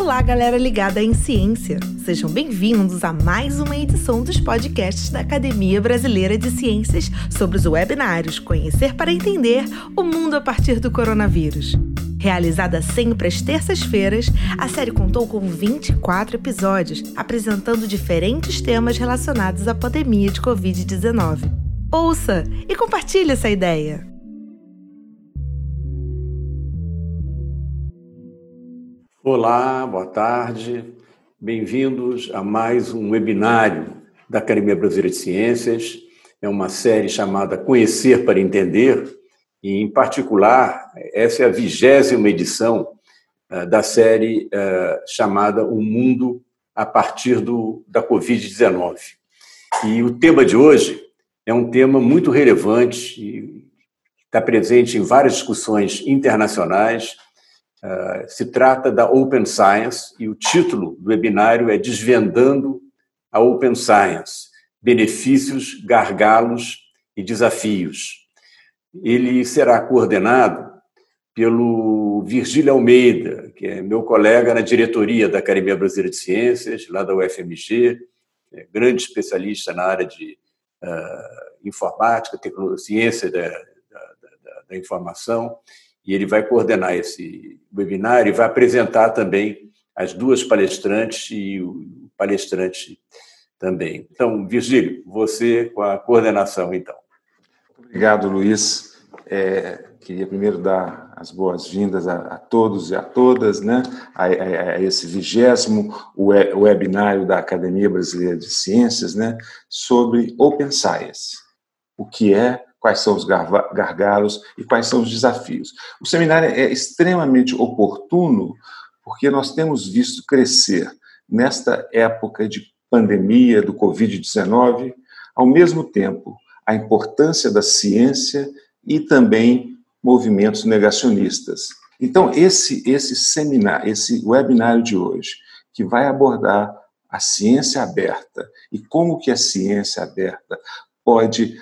Olá, galera ligada em ciência. Sejam bem-vindos a mais uma edição dos podcasts da Academia Brasileira de Ciências sobre os webinários Conhecer para Entender o Mundo a partir do Coronavírus. Realizada sempre às terças-feiras, a série contou com 24 episódios, apresentando diferentes temas relacionados à pandemia de Covid-19. Ouça e compartilhe essa ideia! Olá, boa tarde. Bem-vindos a mais um webinário da Academia Brasileira de Ciências. É uma série chamada Conhecer para Entender, e, em particular, essa é a vigésima edição uh, da série uh, chamada O Mundo a partir do, da Covid-19. E o tema de hoje é um tema muito relevante está presente em várias discussões internacionais Uh, se trata da Open Science e o título do webinário é Desvendando a Open Science: Benefícios, Gargalos e Desafios. Ele será coordenado pelo Virgílio Almeida, que é meu colega na diretoria da Academia Brasileira de Ciências, lá da UFMG, é grande especialista na área de uh, informática, ciência da, da, da, da informação e ele vai coordenar esse webinar e vai apresentar também as duas palestrantes e o palestrante também. Então, Virgílio, você com a coordenação, então. Obrigado, Luiz. É, queria primeiro dar as boas-vindas a, a, todos e a todas, né, a, a, a esse vigésimo webinário da Academia Brasileira de Ciências, né, sobre Open Science, o que é quais são os gargalos e quais são os desafios. O seminário é extremamente oportuno porque nós temos visto crescer nesta época de pandemia do Covid-19, ao mesmo tempo, a importância da ciência e também movimentos negacionistas. Então, esse esse seminário, esse webinário de hoje, que vai abordar a ciência aberta e como que a ciência aberta pode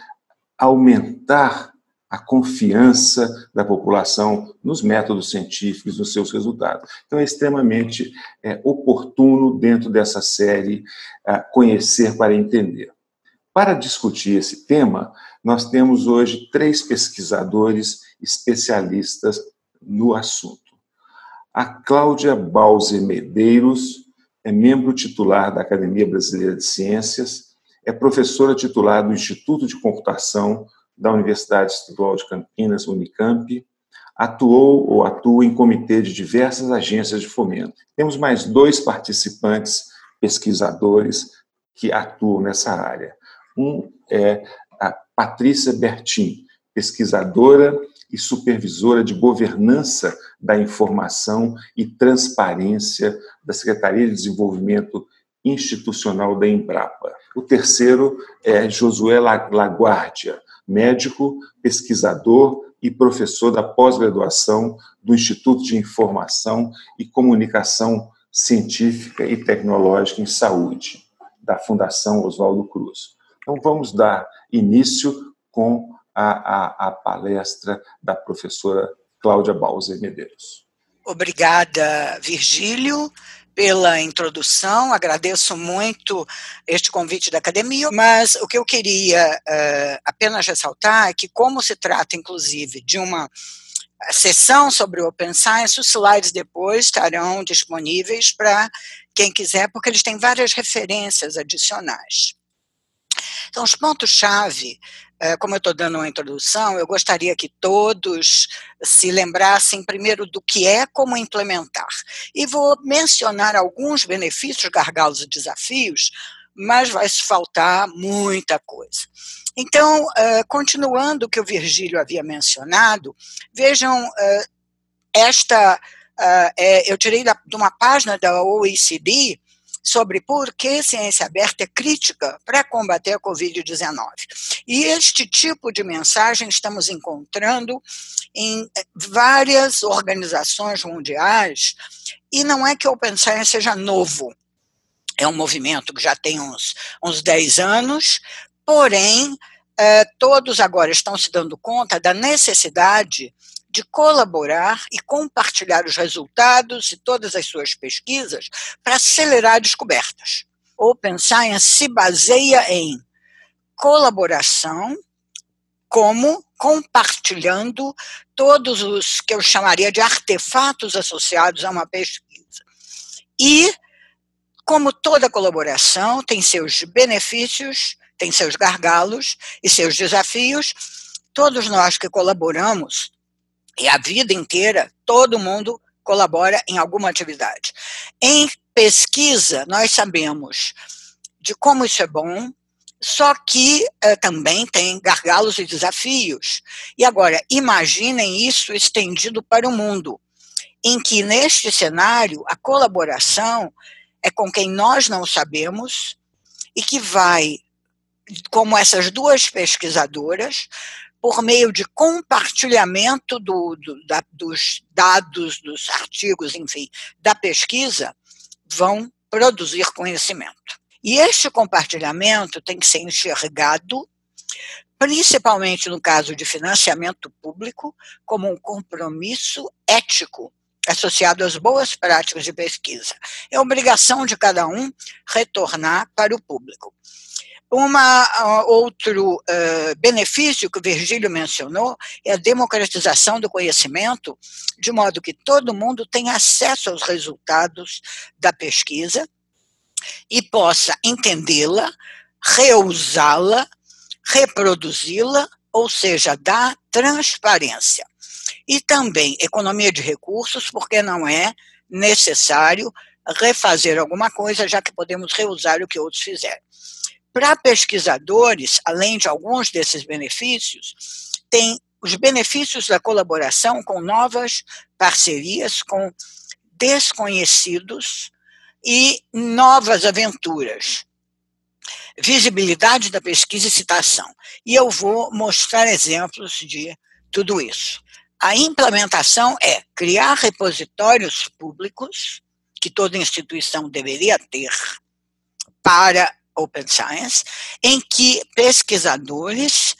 aumentar a confiança da população nos métodos científicos, nos seus resultados. Então, é extremamente é, oportuno, dentro dessa série, é, conhecer para entender. Para discutir esse tema, nós temos hoje três pesquisadores especialistas no assunto. A Cláudia Balze Medeiros é membro titular da Academia Brasileira de Ciências, é professora titular do Instituto de Computação da Universidade Estadual de Campinas, Unicamp, atuou ou atua em comitê de diversas agências de fomento. Temos mais dois participantes pesquisadores que atuam nessa área. Um é a Patrícia Bertin, pesquisadora e supervisora de governança da informação e transparência da Secretaria de Desenvolvimento institucional da Embrapa. O terceiro é Josué Laguardia, médico, pesquisador e professor da pós-graduação do Instituto de Informação e Comunicação Científica e Tecnológica em Saúde, da Fundação Oswaldo Cruz. Então, vamos dar início com a, a, a palestra da professora Cláudia Bauser Medeiros. Obrigada, Virgílio pela introdução, agradeço muito este convite da academia, mas o que eu queria uh, apenas ressaltar é que, como se trata, inclusive, de uma sessão sobre o Open Science, os slides depois estarão disponíveis para quem quiser, porque eles têm várias referências adicionais. Então, os pontos-chave é, como eu estou dando uma introdução, eu gostaria que todos se lembrassem primeiro do que é, como implementar. E vou mencionar alguns benefícios, gargalos e desafios, mas vai faltar muita coisa. Então, é, continuando o que o Virgílio havia mencionado, vejam, é, esta, eu tirei de uma página da OECD, sobre por que ciência aberta é crítica para combater a Covid-19. E este tipo de mensagem estamos encontrando em várias organizações mundiais, e não é que o Open Science seja novo, é um movimento que já tem uns, uns 10 anos, porém, eh, todos agora estão se dando conta da necessidade de colaborar e compartilhar os resultados de todas as suas pesquisas para acelerar descobertas. Open Science se baseia em colaboração, como compartilhando todos os que eu chamaria de artefatos associados a uma pesquisa. E, como toda colaboração tem seus benefícios, tem seus gargalos e seus desafios, todos nós que colaboramos, e a vida inteira, todo mundo colabora em alguma atividade. Em pesquisa, nós sabemos de como isso é bom, só que eh, também tem gargalos e desafios. E agora, imaginem isso estendido para o mundo, em que neste cenário a colaboração é com quem nós não sabemos e que vai, como essas duas pesquisadoras, por meio de compartilhamento do, do, da, dos dados, dos artigos, enfim, da pesquisa, vão produzir conhecimento. E este compartilhamento tem que ser enxergado, principalmente no caso de financiamento público, como um compromisso ético associado às boas práticas de pesquisa. É obrigação de cada um retornar para o público. Uma, outro uh, benefício que o Virgílio mencionou é a democratização do conhecimento, de modo que todo mundo tenha acesso aos resultados da pesquisa e possa entendê-la, reusá-la, reproduzi-la, ou seja, dar transparência. E também economia de recursos, porque não é necessário refazer alguma coisa, já que podemos reusar o que outros fizeram. Para pesquisadores, além de alguns desses benefícios, tem os benefícios da colaboração com novas parcerias com desconhecidos e novas aventuras. Visibilidade da pesquisa e citação. E eu vou mostrar exemplos de tudo isso. A implementação é criar repositórios públicos, que toda instituição deveria ter, para Open Science, em que pesquisadores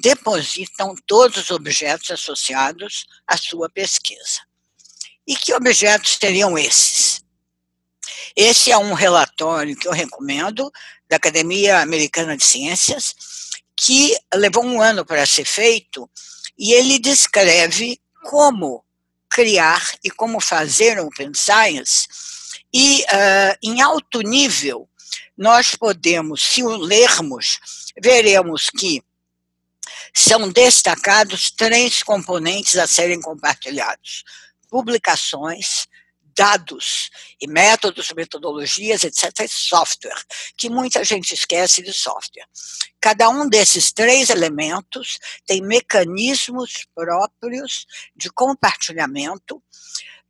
depositam todos os objetos associados à sua pesquisa. E que objetos seriam esses? Esse é um relatório que eu recomendo, da Academia Americana de Ciências, que levou um ano para ser feito, e ele descreve como criar e como fazer Open Science, e uh, em alto nível nós podemos, se o lermos, veremos que são destacados três componentes a serem compartilhados: publicações, dados e métodos, metodologias, etc., e software, que muita gente esquece de software. Cada um desses três elementos tem mecanismos próprios de compartilhamento,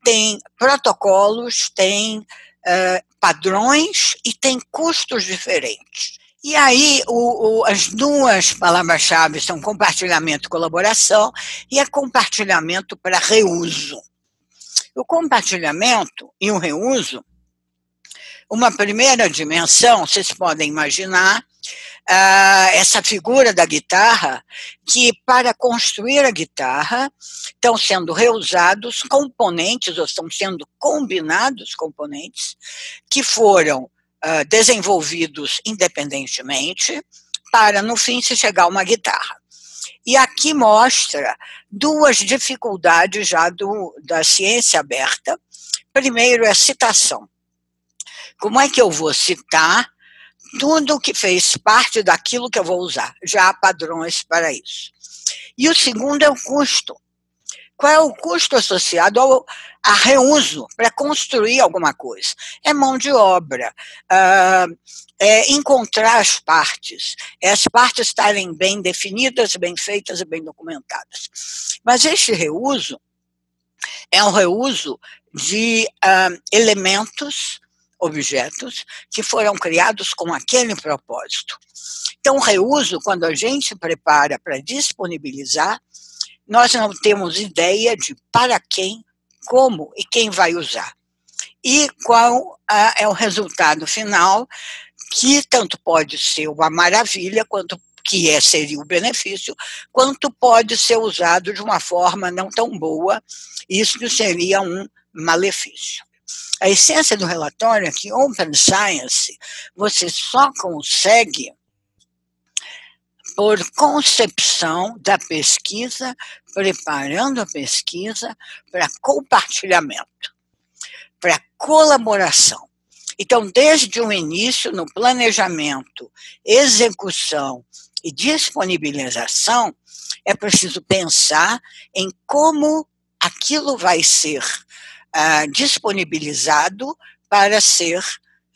tem protocolos, tem uh, padrões e tem custos diferentes. E aí, o, o, as duas palavras-chave são compartilhamento e colaboração, e é compartilhamento para reuso. O compartilhamento e o reuso, uma primeira dimensão, vocês podem imaginar, uh, essa figura da guitarra, que para construir a guitarra estão sendo reusados componentes, ou estão sendo combinados componentes, que foram uh, desenvolvidos independentemente, para no fim se chegar a uma guitarra. E aqui mostra duas dificuldades já do, da ciência aberta. Primeiro é a citação. Como é que eu vou citar tudo que fez parte daquilo que eu vou usar. Já há padrões para isso. E o segundo é o custo. Qual é o custo associado ao a reuso para construir alguma coisa? É mão de obra, uh, é encontrar as partes, é as partes estarem bem definidas, bem feitas e bem documentadas. Mas este reuso é um reuso de uh, elementos objetos que foram criados com aquele propósito. Então, o reuso, quando a gente prepara para disponibilizar, nós não temos ideia de para quem, como e quem vai usar. E qual é o resultado final, que tanto pode ser uma maravilha, quanto que é, seria o benefício, quanto pode ser usado de uma forma não tão boa, isso seria um malefício. A essência do relatório é que Open Science você só consegue por concepção da pesquisa, preparando a pesquisa para compartilhamento, para colaboração. Então, desde o início, no planejamento, execução e disponibilização, é preciso pensar em como aquilo vai ser ah, disponibilizado para ser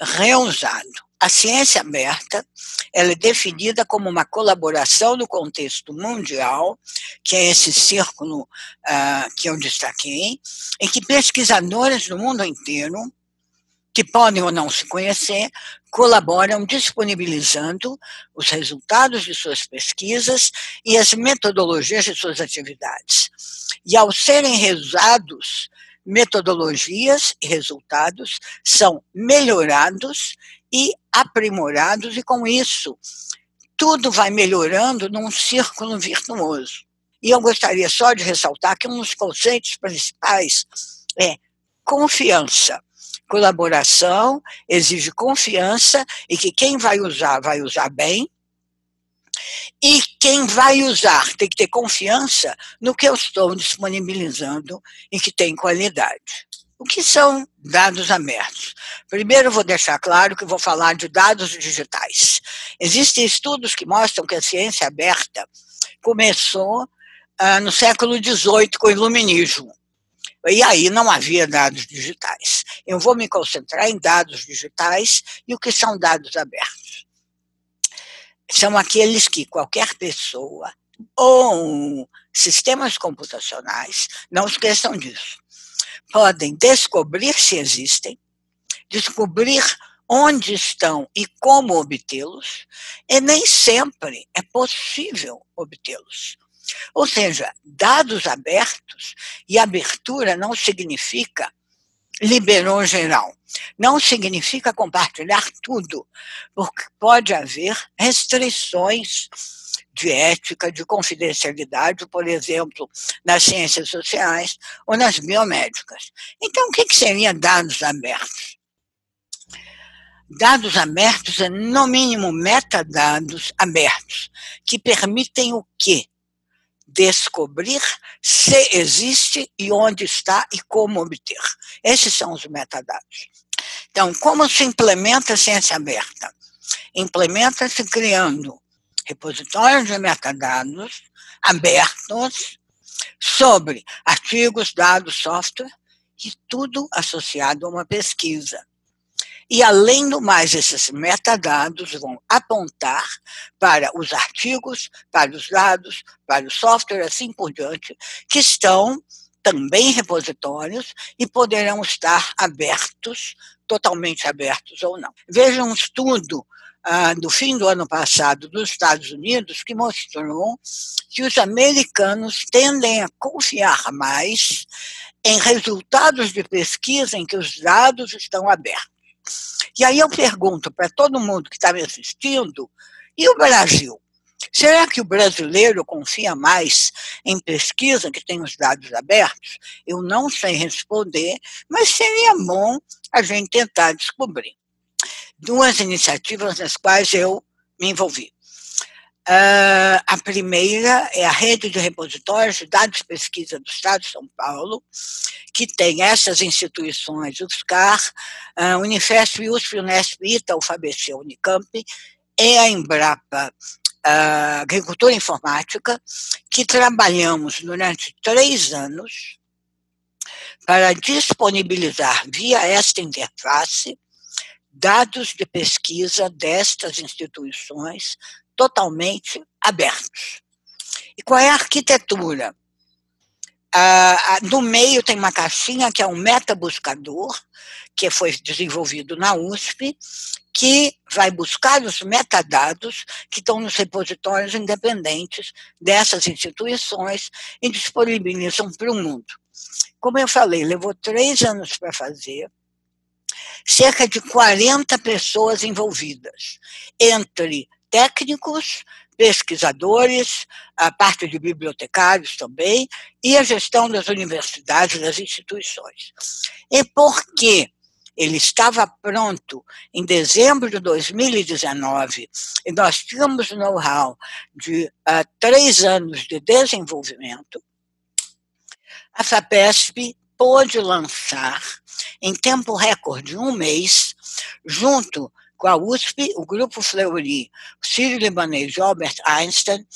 reusado. A ciência aberta ela é definida como uma colaboração no contexto mundial, que é esse círculo uh, que eu destaquei, em que pesquisadores do mundo inteiro, que podem ou não se conhecer, colaboram disponibilizando os resultados de suas pesquisas e as metodologias de suas atividades. E ao serem reusados, metodologias e resultados são melhorados e aprimorados, e com isso, tudo vai melhorando num círculo virtuoso. E eu gostaria só de ressaltar que um dos conceitos principais é confiança. Colaboração exige confiança e que quem vai usar, vai usar bem, e quem vai usar tem que ter confiança no que eu estou disponibilizando e que tem qualidade. O que são dados abertos? Primeiro, vou deixar claro que vou falar de dados digitais. Existem estudos que mostram que a ciência aberta começou ah, no século XVIII com o iluminismo. E aí não havia dados digitais. Eu vou me concentrar em dados digitais e o que são dados abertos. São aqueles que qualquer pessoa ou sistemas computacionais, não esqueçam disso, podem descobrir se existem, descobrir onde estão e como obtê-los, e nem sempre é possível obtê-los. Ou seja, dados abertos e abertura não significa liberou geral. Não significa compartilhar tudo, porque pode haver restrições de ética, de confidencialidade, por exemplo, nas ciências sociais ou nas biomédicas. Então, o que, que seria dados abertos? Dados abertos é, no mínimo, metadados abertos, que permitem o quê? Descobrir se existe e onde está e como obter. Esses são os metadados. Então, como se implementa a ciência aberta? Implementa-se criando repositórios de metadados abertos sobre artigos, dados, software e tudo associado a uma pesquisa. E, além do mais, esses metadados vão apontar para os artigos, para os dados, para o software, assim por diante, que estão também repositórios e poderão estar abertos, totalmente abertos ou não. Veja um estudo ah, do fim do ano passado dos Estados Unidos que mostrou que os americanos tendem a confiar mais em resultados de pesquisa em que os dados estão abertos. E aí eu pergunto para todo mundo que está me assistindo, e o Brasil? Será que o brasileiro confia mais em pesquisa que tem os dados abertos? Eu não sei responder, mas seria bom a gente tentar descobrir duas iniciativas nas quais eu me envolvi. Uh, a primeira é a rede de repositórios de dados de pesquisa do Estado de São Paulo, que tem essas instituições, o FSCAR, uh, Unifesp, USP, Unesp, ITA, UFABC, Unicamp, e a Embrapa uh, Agricultura Informática, que trabalhamos durante três anos para disponibilizar via esta interface dados de pesquisa destas instituições totalmente abertos. E qual é a arquitetura? Ah, no meio tem uma caixinha que é um metabuscador, que foi desenvolvido na USP, que vai buscar os metadados que estão nos repositórios independentes dessas instituições e disponibilizam para o mundo. Como eu falei, levou três anos para fazer, cerca de 40 pessoas envolvidas, entre técnicos, pesquisadores, a parte de bibliotecários também, e a gestão das universidades, das instituições. E por que ele estava pronto em dezembro de 2019 e nós tínhamos know-how de uh, três anos de desenvolvimento, a FAPESP pôde lançar em tempo recorde, um mês, junto com a USP, o Grupo Fleury, o Sírio Libanês e Albert Einstein,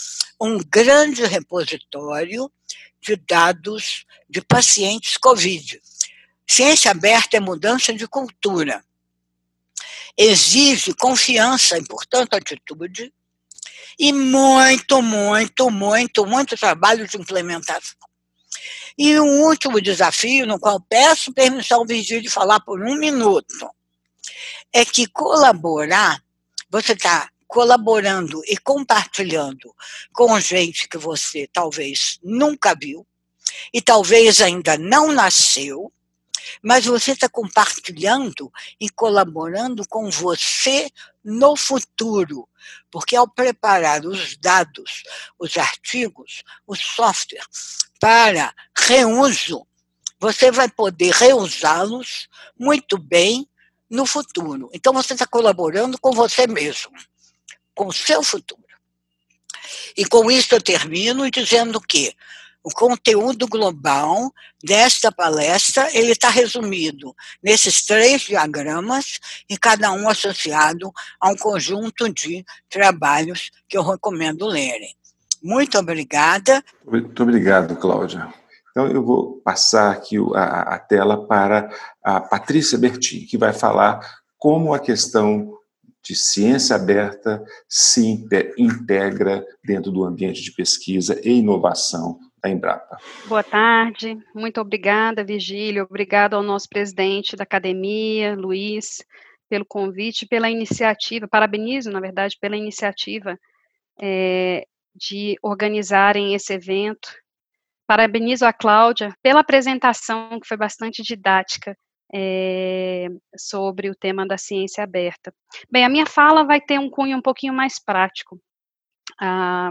um grande repositório de dados de pacientes COVID. Ciência aberta é mudança de cultura. Exige confiança e, portanto, atitude, e muito, muito, muito, muito trabalho de implementação. E um último desafio, no qual peço permissão ao Virgílio de falar por um minuto, é que colaborar, você está colaborando e compartilhando com gente que você talvez nunca viu e talvez ainda não nasceu, mas você está compartilhando e colaborando com você no futuro, porque ao preparar os dados, os artigos, o software para reuso, você vai poder reusá-los muito bem no futuro. Então você está colaborando com você mesmo, com o seu futuro. E com isso eu termino dizendo que o conteúdo global desta palestra ele está resumido nesses três diagramas e cada um associado a um conjunto de trabalhos que eu recomendo lerem. Muito obrigada. Muito obrigado, Cláudia. Então, eu vou passar aqui a, a tela para a Patrícia Bertin, que vai falar como a questão de ciência aberta se integra dentro do ambiente de pesquisa e inovação da Embrapa. Boa tarde, muito obrigada, Vigílio, obrigado ao nosso presidente da academia, Luiz, pelo convite, pela iniciativa, parabenizo, na verdade, pela iniciativa é, de organizarem esse evento. Parabenizo a Cláudia pela apresentação, que foi bastante didática, é, sobre o tema da ciência aberta. Bem, a minha fala vai ter um cunho um pouquinho mais prático. Ah,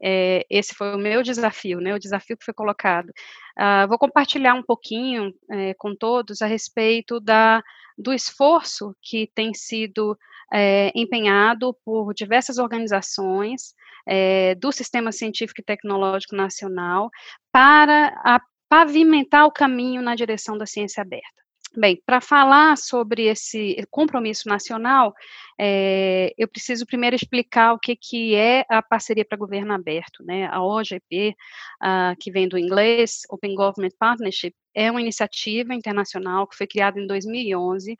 é, esse foi o meu desafio, né, o desafio que foi colocado. Ah, vou compartilhar um pouquinho é, com todos a respeito da, do esforço que tem sido é, empenhado por diversas organizações do Sistema Científico e Tecnológico Nacional para a, pavimentar o caminho na direção da ciência aberta. Bem, para falar sobre esse compromisso nacional, é, eu preciso primeiro explicar o que, que é a parceria para governo aberto, né? A OGP, uh, que vem do inglês, Open Government Partnership, é uma iniciativa internacional que foi criada em 2011.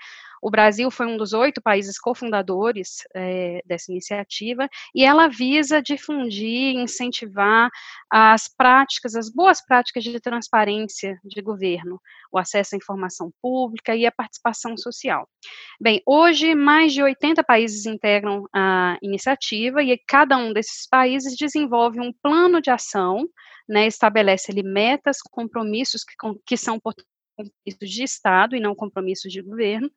O Brasil foi um dos oito países cofundadores é, dessa iniciativa e ela visa difundir, incentivar as práticas, as boas práticas de transparência de governo, o acesso à informação pública e a participação social. Bem, hoje mais de 80 países integram a iniciativa e cada um desses países desenvolve um plano de ação, né, estabelece ali metas, compromissos que, que são compromissos de Estado e não compromissos de governo,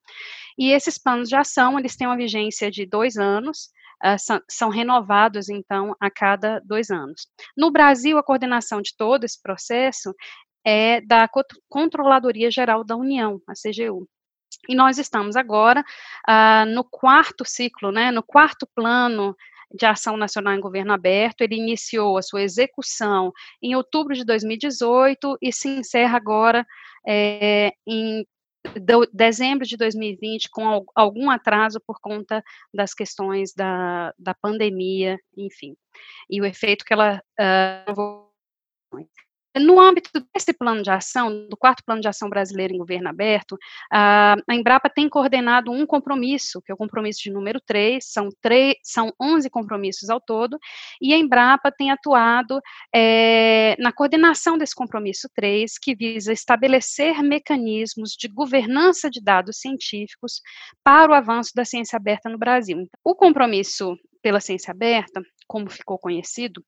e esses planos de ação, eles têm uma vigência de dois anos, Uh, são, são, renovados, então, a cada dois anos. No Brasil, a coordenação de todo esse processo é da Controladoria Geral da União, a CGU. E nós estamos agora uh, no quarto ciclo, né, no quarto plano de ação nacional em governo aberto. Ele iniciou a sua execução em outubro de 2018 e se encerra agora é, em dezembro de 2020, com algum atraso por conta das questões da, da pandemia, enfim, e o efeito que ela uh, no âmbito desse plano de ação, do quarto plano de ação brasileiro em governo aberto, a Embrapa tem coordenado um compromisso, que é o compromisso de número 3, são, 3, são 11 compromissos ao todo, e a Embrapa tem atuado é, na coordenação desse compromisso 3, que visa estabelecer mecanismos de governança de dados científicos para o avanço da ciência aberta no Brasil. O compromisso pela ciência aberta, como ficou conhecido,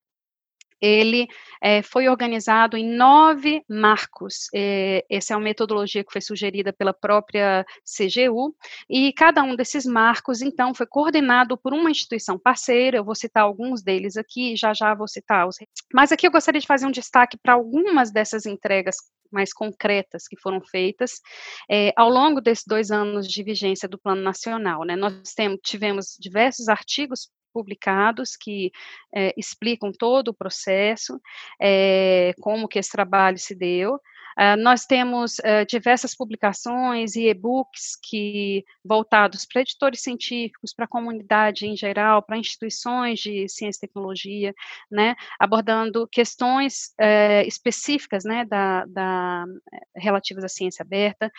ele é, foi organizado em nove marcos. É, essa é uma metodologia que foi sugerida pela própria CGU, e cada um desses marcos, então, foi coordenado por uma instituição parceira. Eu vou citar alguns deles aqui, já já vou citar os. Mas aqui eu gostaria de fazer um destaque para algumas dessas entregas mais concretas que foram feitas é, ao longo desses dois anos de vigência do Plano Nacional. Né? Nós temos, tivemos diversos artigos publicados que é, explicam todo o processo, é, como que esse trabalho se deu. Uh, nós temos uh, diversas publicações e e-books que voltados para editores científicos, para a comunidade em geral, para instituições de ciência e tecnologia, né, abordando questões uh, específicas, né, da, da, relativas à ciência aberta.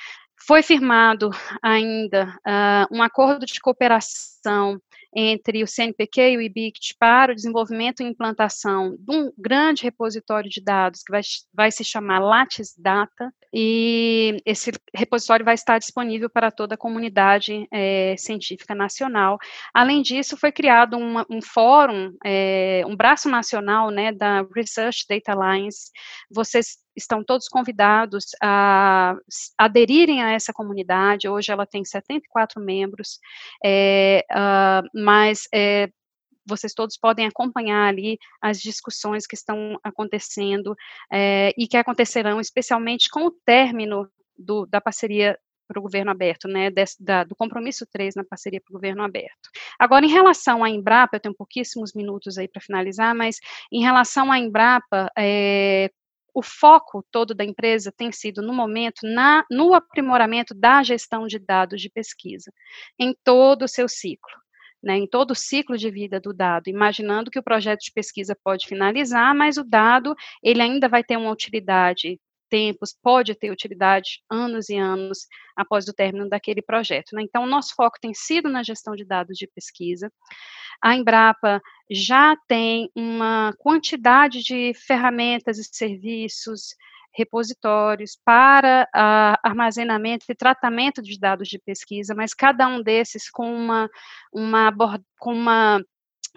Foi firmado ainda um acordo de cooperação entre o CNPq e o IBICT para o desenvolvimento e implantação de um grande repositório de dados que vai, vai se chamar Lattes Data, e esse repositório vai estar disponível para toda a comunidade é, científica nacional. Além disso, foi criado uma, um fórum, é, um braço nacional né, da Research Data Alliance. Vocês estão todos convidados a aderirem a essa comunidade. Hoje ela tem 74 membros, é, uh, mas é, vocês todos podem acompanhar ali as discussões que estão acontecendo é, e que acontecerão especialmente com o término do, da parceria para o governo aberto, né, da, do compromisso 3 na parceria para o governo aberto. Agora, em relação à Embrapa, eu tenho pouquíssimos minutos aí para finalizar, mas em relação à Embrapa, é, o foco todo da empresa tem sido, no momento, na, no aprimoramento da gestão de dados de pesquisa, em todo o seu ciclo. Né, em todo o ciclo de vida do dado, imaginando que o projeto de pesquisa pode finalizar, mas o dado ele ainda vai ter uma utilidade tempos, pode ter utilidade anos e anos após o término daquele projeto. Né? Então, o nosso foco tem sido na gestão de dados de pesquisa. A Embrapa já tem uma quantidade de ferramentas e serviços, repositórios para uh, armazenamento e tratamento de dados de pesquisa, mas cada um desses com uma, uma, com uma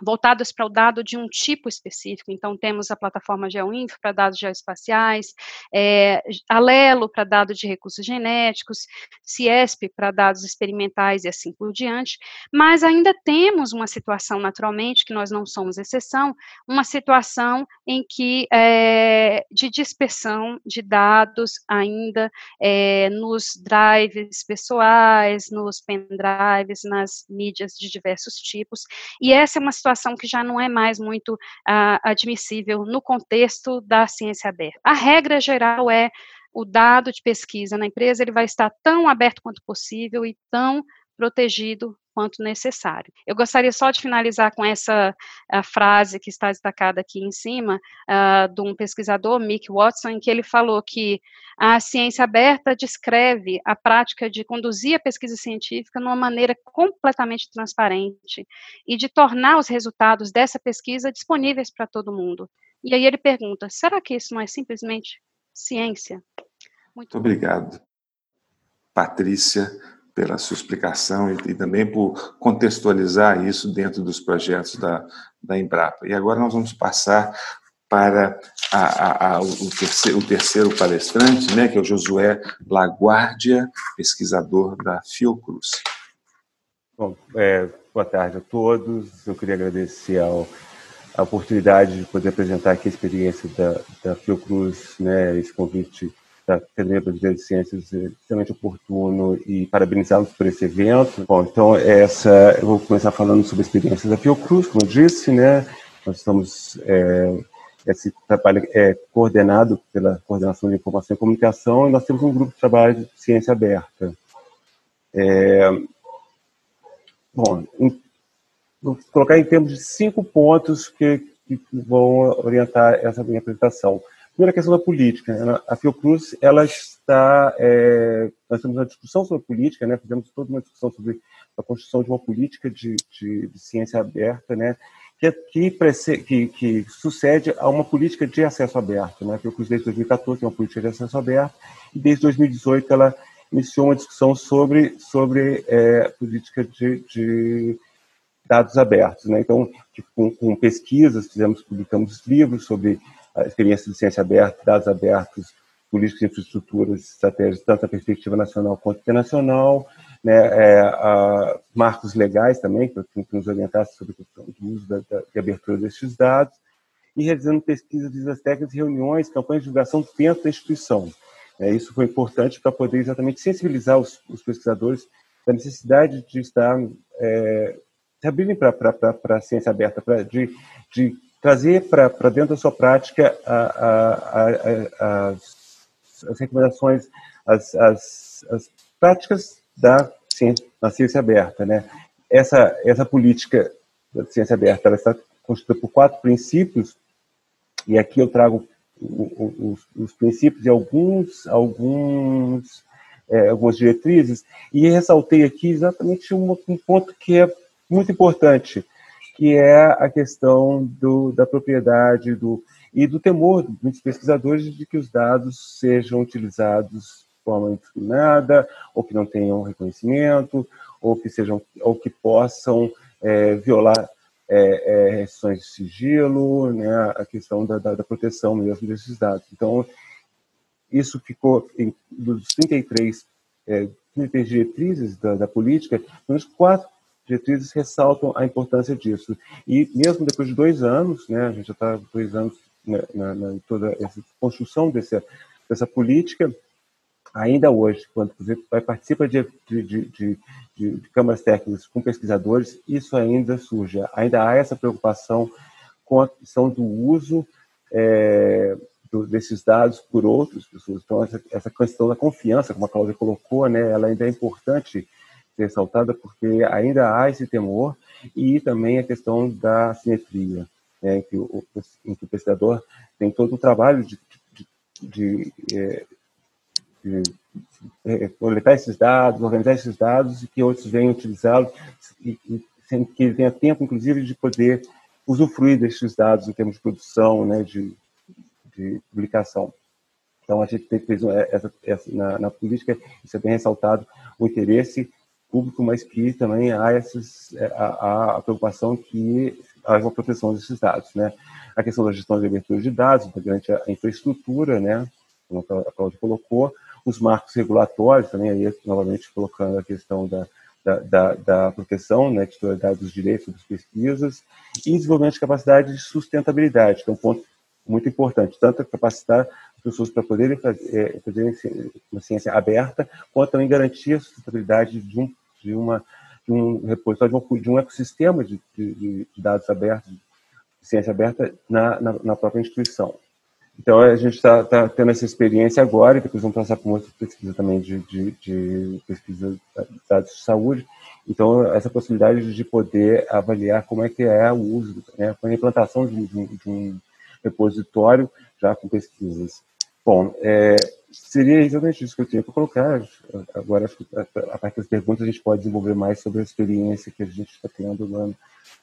voltadas para o dado de um tipo específico. Então, temos a plataforma GeoInfo para dados geoespaciais, é, Alelo para dados de recursos genéticos, Ciesp para dados experimentais e assim por diante. Mas ainda temos uma situação, naturalmente, que nós não somos exceção, uma situação em que é, de dispersão de dados ainda é, nos drives pessoais, nos pendrives, nas mídias de diversos tipos. E essa é uma situação que já não é mais muito uh, admissível no contexto da ciência aberta. A regra geral é o dado de pesquisa na empresa ele vai estar tão aberto quanto possível e tão protegido quanto necessário. Eu gostaria só de finalizar com essa frase que está destacada aqui em cima, uh, de um pesquisador, Mick Watson, que ele falou que a ciência aberta descreve a prática de conduzir a pesquisa científica de uma maneira completamente transparente e de tornar os resultados dessa pesquisa disponíveis para todo mundo. E aí ele pergunta: será que isso não é simplesmente ciência? Muito obrigado. Patrícia, pela sua explicação e, e, também por contextualizar isso dentro dos projetos da, da Embrapa. E agora nós vamos passar para a, a, a, o, terceiro, o, terceiro, palestrante, né, que é o Josué Laguardia, pesquisador da Fiocruz. Bom, é, boa tarde a todos. Eu queria agradecer ao, a oportunidade de poder apresentar aqui a experiência da, da Fiocruz, né, esse convite da Academia Brasileira de Ciências extremamente oportuno e parabenizá-los por esse evento. Bom, então essa eu vou começar falando sobre a experiência da Fiocruz, como eu disse, né? Nós estamos é, esse trabalho é coordenado pela Coordenação de Informação e Comunicação e nós temos um grupo de trabalho de ciência aberta. É, bom, em, vou colocar em termos de cinco pontos que, que vão orientar essa minha apresentação. Primeira questão da política. A Fiocruz, ela está. É, nós temos uma discussão sobre política, né? fizemos toda uma discussão sobre a construção de uma política de, de, de ciência aberta, né? que, que, que, que, sucede a uma política de acesso aberto. Né? A Fiocruz, desde 2014, tem uma política de acesso aberto, e desde 2018 ela iniciou uma discussão sobre, sobre é, política de, de dados abertos. Né? Então, com, com, pesquisas, fizemos, publicamos livros sobre a experiência de ciência aberta, dados abertos, políticas de infraestruturas, estratégias, tanto na perspectiva nacional quanto internacional, né, é, a, marcos legais também, que, que nos orientassem sobre a questão do uso da, da, de abertura destes dados, e realizando pesquisas, visitas técnicas, reuniões, campanhas de divulgação dentro da instituição. É, isso foi importante para poder exatamente sensibilizar os, os pesquisadores da necessidade de estar é, se abrirem para a ciência aberta, pra, de, de trazer para dentro da sua prática a, a, a, as, as, recomendações, as, as, as práticas da ciência, da ciência aberta. Né? Essa, essa política da ciência aberta ela está constituída por quatro princípios, e aqui eu trago os, os princípios e alguns, alguns é, algumas diretrizes, e ressaltei aqui exatamente um, um, ponto que é muito importante, que é a questão do, da propriedade do, e do temor de muitos pesquisadores de que os dados sejam utilizados de forma indiscriminada, ou que não tenham reconhecimento, ou que, sejam, ou que possam é, violar é, é, restrições de sigilo, né, a questão da, da, da, proteção mesmo desses dados. Então, isso ficou, em, dos 33, é, 33 diretrizes da, da política, uns quatro diretrizes ressaltam a importância disso. E mesmo depois de dois anos, né, a gente já está dois anos né, na, na, toda essa construção dessa, dessa política, ainda hoje, quando você vai participa de, de, de, de câmaras técnicas com pesquisadores, isso ainda surge. Ainda há essa preocupação com a questão do uso é, do, desses dados por outras pessoas. Então, essa, essa questão da confiança, como a Cláudia colocou, né, ela ainda é importante ser ressaltada porque ainda há esse temor e também a questão da simetria, né, em, que o, em que o pesquisador tem todo o trabalho de, de, de, é, de, de é, coletar esses dados, organizar esses dados e que outros venham utilizá-los e, sem que ele tenha tempo, inclusive, de poder usufruir desses dados em termos de produção, né, de, de publicação. Então, a gente fez essa, essa na, na, política, isso é bem ressaltado, o interesse público, mas que também há, esses, é, a preocupação que há uma proteção desses dados. Né? A questão da gestão de abertura de dados, durante a infraestrutura, né? como a Cláudia colocou, os marcos regulatórios, também aí, novamente colocando a questão da, da, da, da proteção, né, titularidade dos direitos das pesquisas, e desenvolvimento de capacidade de sustentabilidade, que é um ponto muito importante, tanto capacitar as pessoas para poderem fazer, fazer uma ciência aberta, quanto também garantir a sustentabilidade de um, de uma, de um repositório, de um, de um ecossistema de, de, de, dados abertos, de ciência aberta na, na, na própria instituição. Então, a gente está tá tendo essa experiência agora, e depois vamos passar por uma outra pesquisa também de, de, de pesquisa de dados de saúde. Então, essa possibilidade de poder avaliar como é que é o uso, né, a implantação de, de, de um repositório já com pesquisas. Bom, é, seria exatamente isso que eu tinha para colocar. Agora, acho que a partir das perguntas a gente pode desenvolver mais sobre a experiência que a gente está tendo na,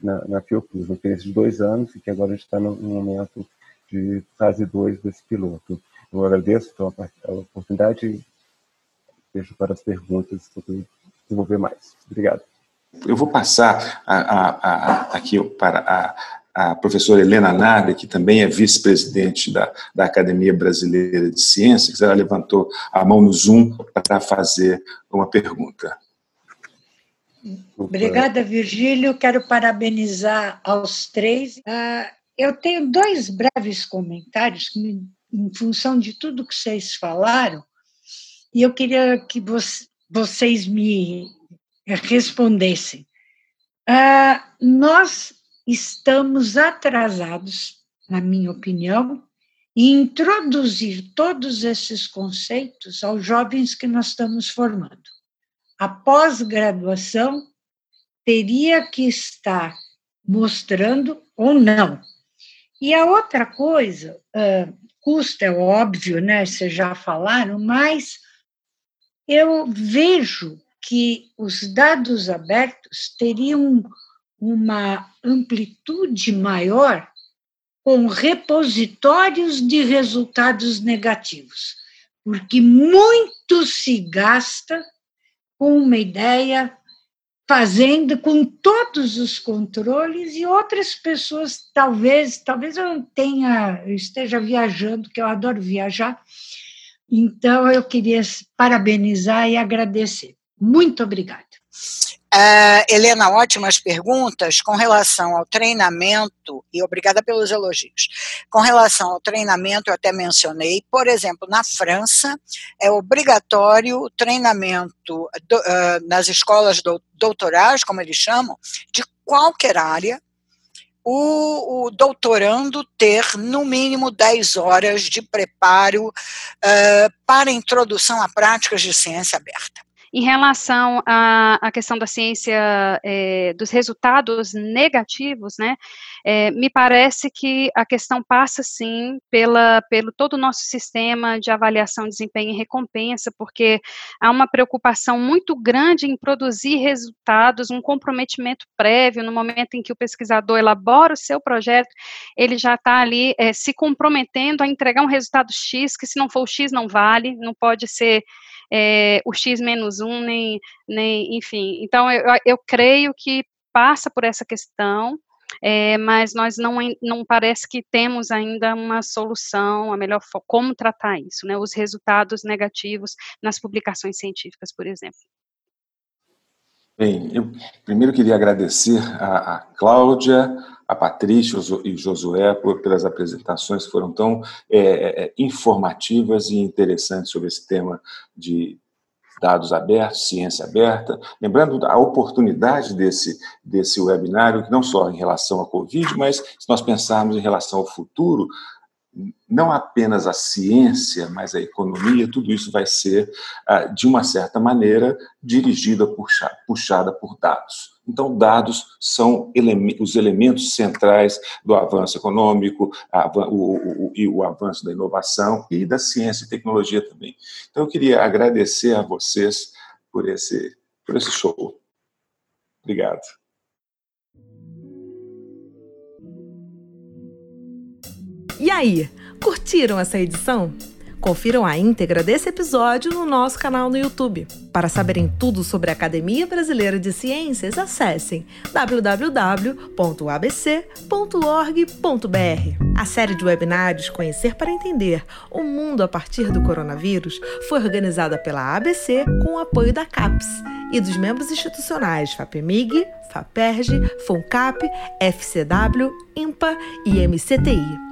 na, na Fiocruz, uma experiência de dois anos, e que agora a gente está no, no momento de fase 2 desse piloto. Eu agradeço então, a, a oportunidade e deixo para as perguntas para desenvolver mais. Obrigado. Eu vou passar a, a, aqui para a, professora Helena Nardi, que também é vice-presidente da, da Academia Brasileira de Ciências, ela levantou a mão no Zoom para fazer uma pergunta. Obrigada, Virgílio. Quero parabenizar aos três. Uh, eu tenho dois breves comentários em função de tudo que vocês falaram, e eu queria que vocês me respondessem. Uh, nós estamos atrasados, na minha opinião, em introduzir todos esses conceitos aos jovens que nós estamos formando. A pós-graduação teria que estar mostrando ou não. E a outra coisa, uh, custa, é óbvio, né? Vocês já falaram, mas eu vejo que os dados abertos teriam uma amplitude maior com repositórios de resultados negativos, porque muito se gasta com uma ideia fazendo com todos os controles e outras pessoas talvez talvez eu tenha eu esteja viajando que eu adoro viajar. Então eu queria parabenizar e agradecer. Muito obrigada Uh, Helena, ótimas perguntas com relação ao treinamento, e obrigada pelos elogios. Com relação ao treinamento, eu até mencionei, por exemplo, na França, é obrigatório o treinamento do, uh, nas escolas do, doutorais, como eles chamam, de qualquer área, o, o, doutorando ter no mínimo 10 horas de preparo uh, para introdução a práticas de ciência aberta. Em relação à, à questão da ciência, é, dos resultados negativos, né, é, me parece que a questão passa, sim, pela, pelo todo o nosso sistema de avaliação, desempenho e recompensa, porque há uma preocupação muito grande em produzir resultados, um comprometimento prévio, no momento em que o pesquisador elabora o seu projeto, ele já está ali é, se comprometendo a entregar um resultado X, que se não for o X não vale, não pode ser é, o x menos um, nem, nem enfim. Então, eu, eu creio que passa por essa questão, é, mas nós não, não parece que temos ainda uma solução, a melhor como tratar isso, né, os resultados negativos nas publicações científicas, por exemplo. Bem, eu primeiro queria agradecer a, a Cláudia, a Patrícia e Josué por, pelas apresentações que foram tão é, é, é, informativas e interessantes sobre esse tema de dados abertos, ciência aberta. Lembrando a oportunidade desse, desse webinário, não só em relação à Covid, mas se nós pensarmos em relação ao futuro, não apenas a ciência, mas a economia, tudo isso vai ser, ah, de uma certa maneira, dirigida, puxada por dados. Então, dados são os elementos centrais do avanço econômico e o, avanço da inovação e da ciência e tecnologia também. Então, eu queria agradecer a vocês por esse, por esse show. Obrigado. E aí, curtiram essa edição? Confiram a íntegra desse episódio no nosso canal no YouTube. Para saberem tudo sobre a Academia Brasileira de Ciências, acessem www.abc.org.br. A série de webinários Conhecer para Entender o Mundo a partir do Coronavírus foi organizada pela ABC com o apoio da CAPES e dos membros institucionais FAPEMIG, FAPERJ, FONCAP, FCW, IMPA e MCTI.